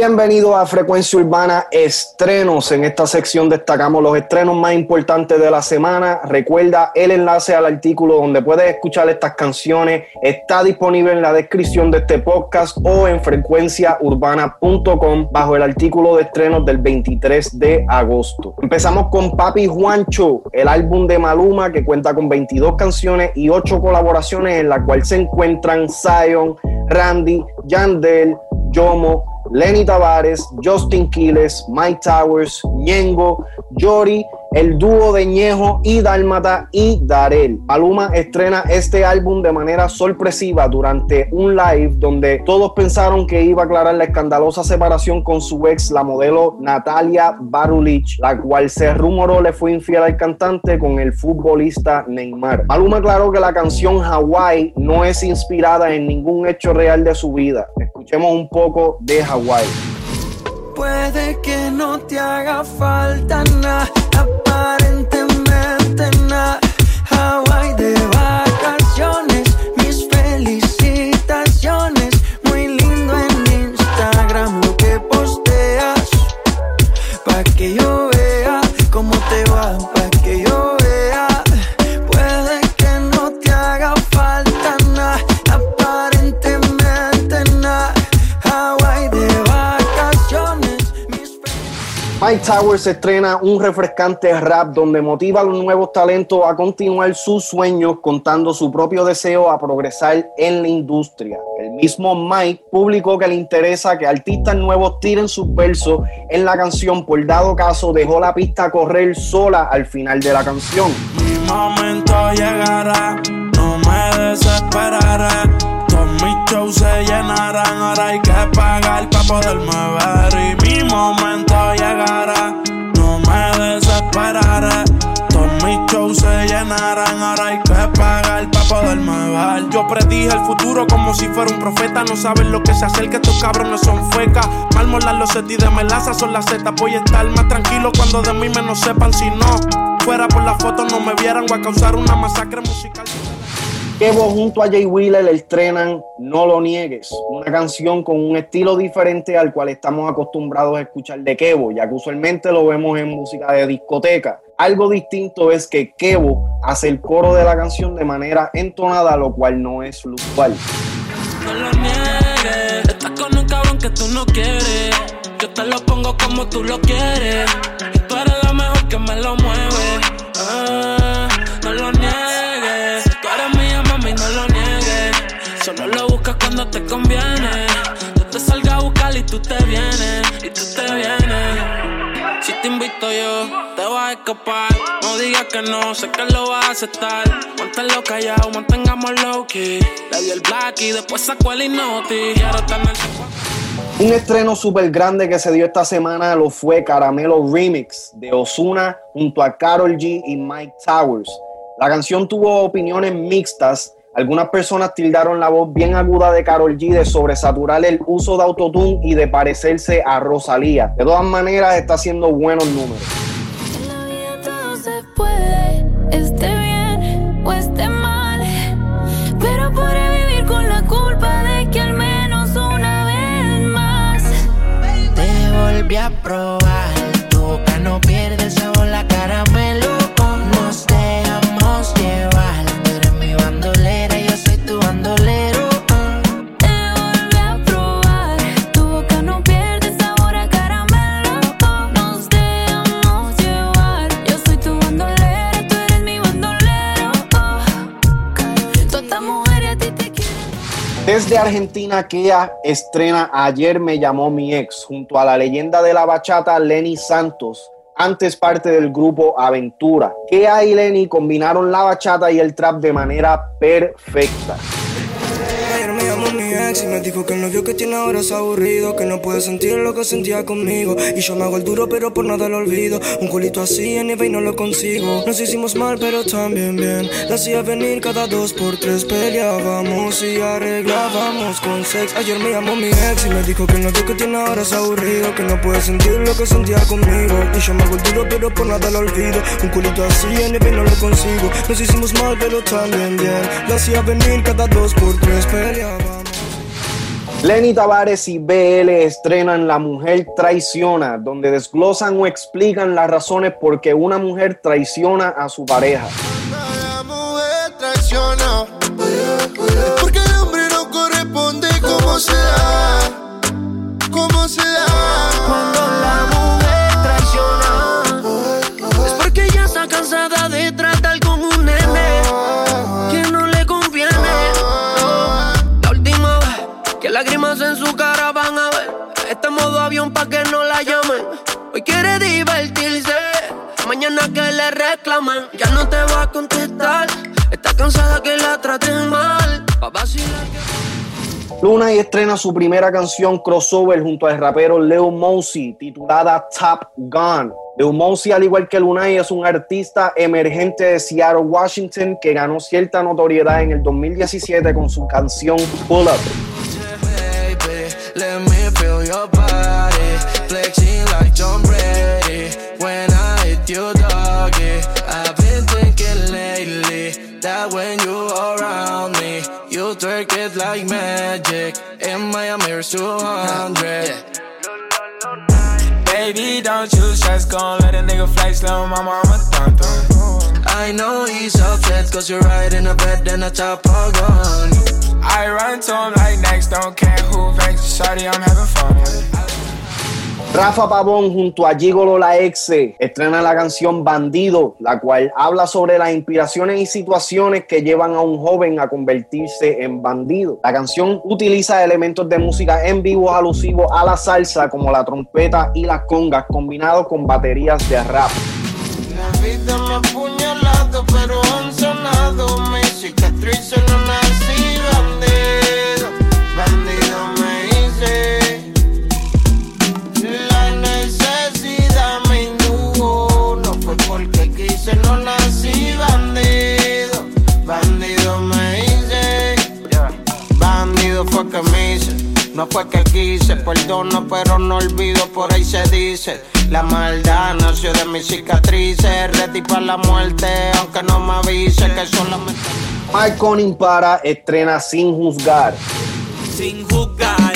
Bienvenido a Frecuencia Urbana Estrenos. En esta sección destacamos los estrenos más importantes de la semana. Recuerda el enlace al artículo donde puedes escuchar estas canciones. Está disponible en la descripción de este podcast o en frecuenciaurbana.com bajo el artículo de estrenos del 23 de agosto. Empezamos con Papi Juancho, el álbum de Maluma que cuenta con 22 canciones y 8 colaboraciones en la cual se encuentran Zion, Randy, Yandel, Yomo, Lenny Tavares, Justin Quiles, Mike Towers, Ñengo, Yori, el dúo de Ñejo y Dálmata y Darel. Maluma estrena este álbum de manera sorpresiva durante un live donde todos pensaron que iba a aclarar la escandalosa separación con su ex, la modelo Natalia Barulich, la cual se rumoró le fue infiel al cantante con el futbolista Neymar. Maluma aclaró que la canción Hawaii no es inspirada en ningún hecho real de su vida. Escuchemos un poco de Hawaii. Puede que no te haga falta nada, Mike Towers estrena un refrescante rap donde motiva a los nuevos talentos a continuar sus sueños contando su propio deseo a progresar en la industria. El mismo Mike publicó que le interesa que artistas nuevos tiren sus versos en la canción, por dado caso dejó la pista correr sola al final de la canción. Mi momento llegará, no me desesperaré. Todos mis shows se llenarán, hay que pagar para poderme ver. Y mi momento ahora hay que pagar para poderme. Yo predije el futuro como si fuera un profeta. No saben lo que se acerca, estos cabrones son fecas. Malmolar los seti de melaza son las zetas. Voy a estar más tranquilo cuando de mí menos sepan. Si no fuera por la foto, no me vieran. Voy a causar una masacre musical. Kevo junto a Jay Wheeler estrenan No lo niegues, una canción con un estilo diferente al cual estamos acostumbrados a escuchar de Kevo, ya que usualmente lo vemos en música de discoteca. Algo distinto es que Kevo hace el coro de la canción de manera entonada, lo cual no es lo usual. No lo niegues, estás con un cabrón que tú no quieres. Yo te lo pongo como tú lo quieres. Y tú eres la mejor que me lo mueve. Ah, no lo niegues, tú eres mía, mami, no lo niegues. Solo lo buscas cuando te conviene. Yo te salgo a buscar y tú te vienes. Y tú te vienes. Si te invito yo, te vas a escapar. No digas que no, sé que lo vas a aceptar. Manténlo callado, mantengamos low key. Le di el black y después sacó el inoti. Quiero tener Un estreno súper grande que se dio esta semana lo fue Caramelo Remix de Osuna junto a Carol G y Mike Towers. La canción tuvo opiniones mixtas. Algunas personas tildaron la voz bien aguda de Carol G de sobresaturar el uso de autotune y de parecerse a Rosalía. De todas maneras, está haciendo buenos números. La vida todo se puede, esté bien o esté mal. Pero podré vivir con la culpa de que al menos una vez más Te volví a probar, Desde Argentina, Kea estrena Ayer me llamó mi ex junto a la leyenda de la bachata Lenny Santos, antes parte del grupo Aventura. Kea y Lenny combinaron la bachata y el trap de manera perfecta. Mi ex y me dijo que el novio que tiene ahora es aburrido Que no puede sentir lo que sentía conmigo. Y yo me hago el duro pero por nada lo olvido. Un culito así en eBay no lo consigo. Nos hicimos mal pero también bien. La hacía venir cada dos por tres Peleábamos y arreglábamos con sex. Ayer me llamó mi ex y me dijo que el novio que tiene ahora es aburrido Que no puede sentir lo que sentía conmigo. Y yo me hago el duro pero por nada lo olvido. Un culito así en eBay no lo consigo. Nos hicimos mal pero también bien. La hacía venir cada dos por tres Peleábamos Lenny Tavares y BL estrenan La Mujer Traiciona, donde desglosan o explican las razones por qué una mujer traiciona a su pareja. Divertirse Mañana que le reclaman Ya no te va a contestar Está cansada que la traten mal Pa' vacilar que... Luna y estrena su primera canción crossover junto al rapero Leo Mosey, titulada Top Gun. Leo Mosey, al igual que Lunay, es un artista emergente de Seattle, Washington, que ganó cierta notoriedad en el 2017 con su canción Pull Up. It like magic. In Miami, it's 200. Baby, don't you stress, gon' let a nigga flex, little mama, I'm a. I know he's upset cause you're right in the bed and a top of gun. I run to him like next, don't care who vex, shawty, I'm having fun. Rafa Pavón junto a Gigolo La Exe estrena la canción Bandido, la cual habla sobre las inspiraciones y situaciones que llevan a un joven a convertirse en bandido. La canción utiliza elementos de música en vivo alusivos a la salsa como la trompeta y las congas combinados con baterías de rap. La La maldad nació de mis cicatrices. Ready para la muerte, aunque no me avise que solamente. Marconi para estrena Sin Juzgar. sin juzgar.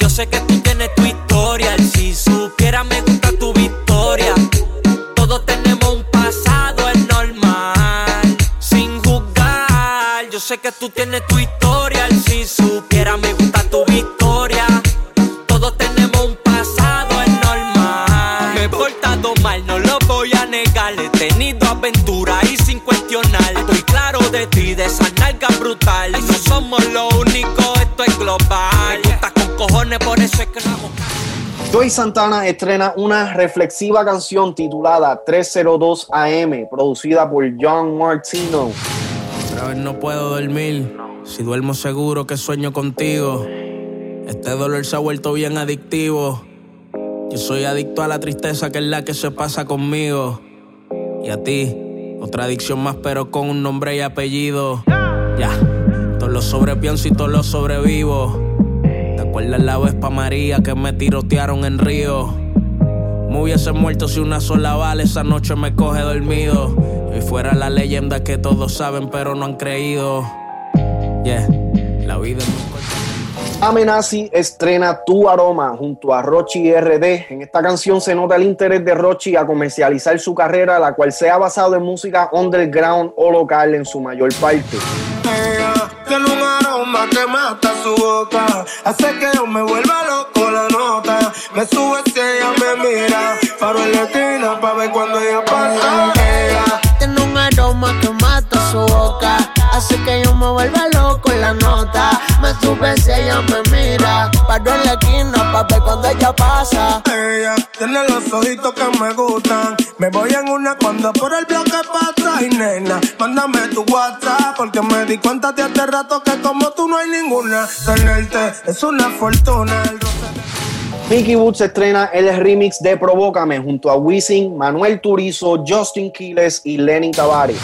Yo sé que tú tienes tu historia. Si supiera, me gusta tu victoria. Todos tenemos un pasado, es normal. Sin juzgar. Yo sé que tú tienes tu por eso es que. Joy Santana estrena una reflexiva canción titulada 302 AM, producida por John Martino. Otra vez no puedo dormir. Si duermo seguro que sueño contigo. Este dolor se ha vuelto bien adictivo. Yo soy adicto a la tristeza que es la que se pasa conmigo. Y a ti, otra adicción más pero con un nombre y apellido. Ya, todos lo sobrepienso y todos lo sobrevivo. ¿Te acuerdas la vez pa' María que me tirotearon en Río? Me hubiese muerto si una sola bala esa noche me coge dormido. Y fuera la leyenda que todos saben pero no han creído. Yeah, la vida es muy corta. Amenazi estrena Tu Aroma junto a Rochi RD. En esta canción se nota el interés de Rochi a comercializar su carrera, la cual se ha basado en música underground o local en su mayor parte. Ella tiene que mata su boca. Hace que yo me vuelva loco la nota. Me sube si ella me mira. Paro en la esquina pa' ver cuando ella pasa. Ella Tiene un aroma que mata su boca. Hace que yo me vuelva loco la nota. Me sube si ella me mira. Paro en la esquina pa' ver cuando ella pasa. Ella tiene los ojitos que me gustan. Me voy en una cuando por el bloque pasa. Y nena. Porque me di cuenta de hace rato que como tú no hay ninguna. Tenerte es una fortuna. Mickey Woods estrena el remix de Provócame junto a Wisin, Manuel Turizo, Justin Quiles y Lenny Tavares.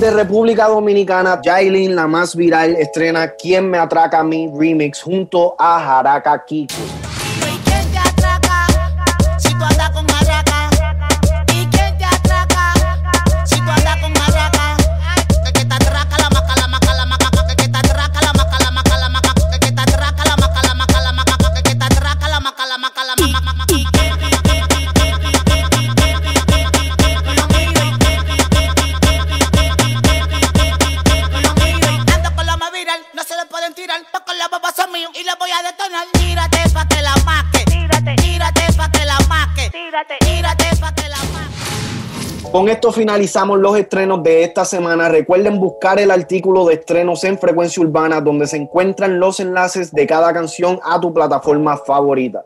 Desde República Dominicana, Jailin, la más viral, estrena ¿Quién me atraca a mí? Remix junto a Jaraka Kiko. Y la voy a detonar. Tírate pa' que la maque, tírate, tírate pa' que la maque, tírate, tírate pa' que la maque. Con esto finalizamos los estrenos de esta semana. Recuerden buscar el artículo de estrenos en Frecuencia Urbana donde se encuentran los enlaces de cada canción a tu plataforma favorita.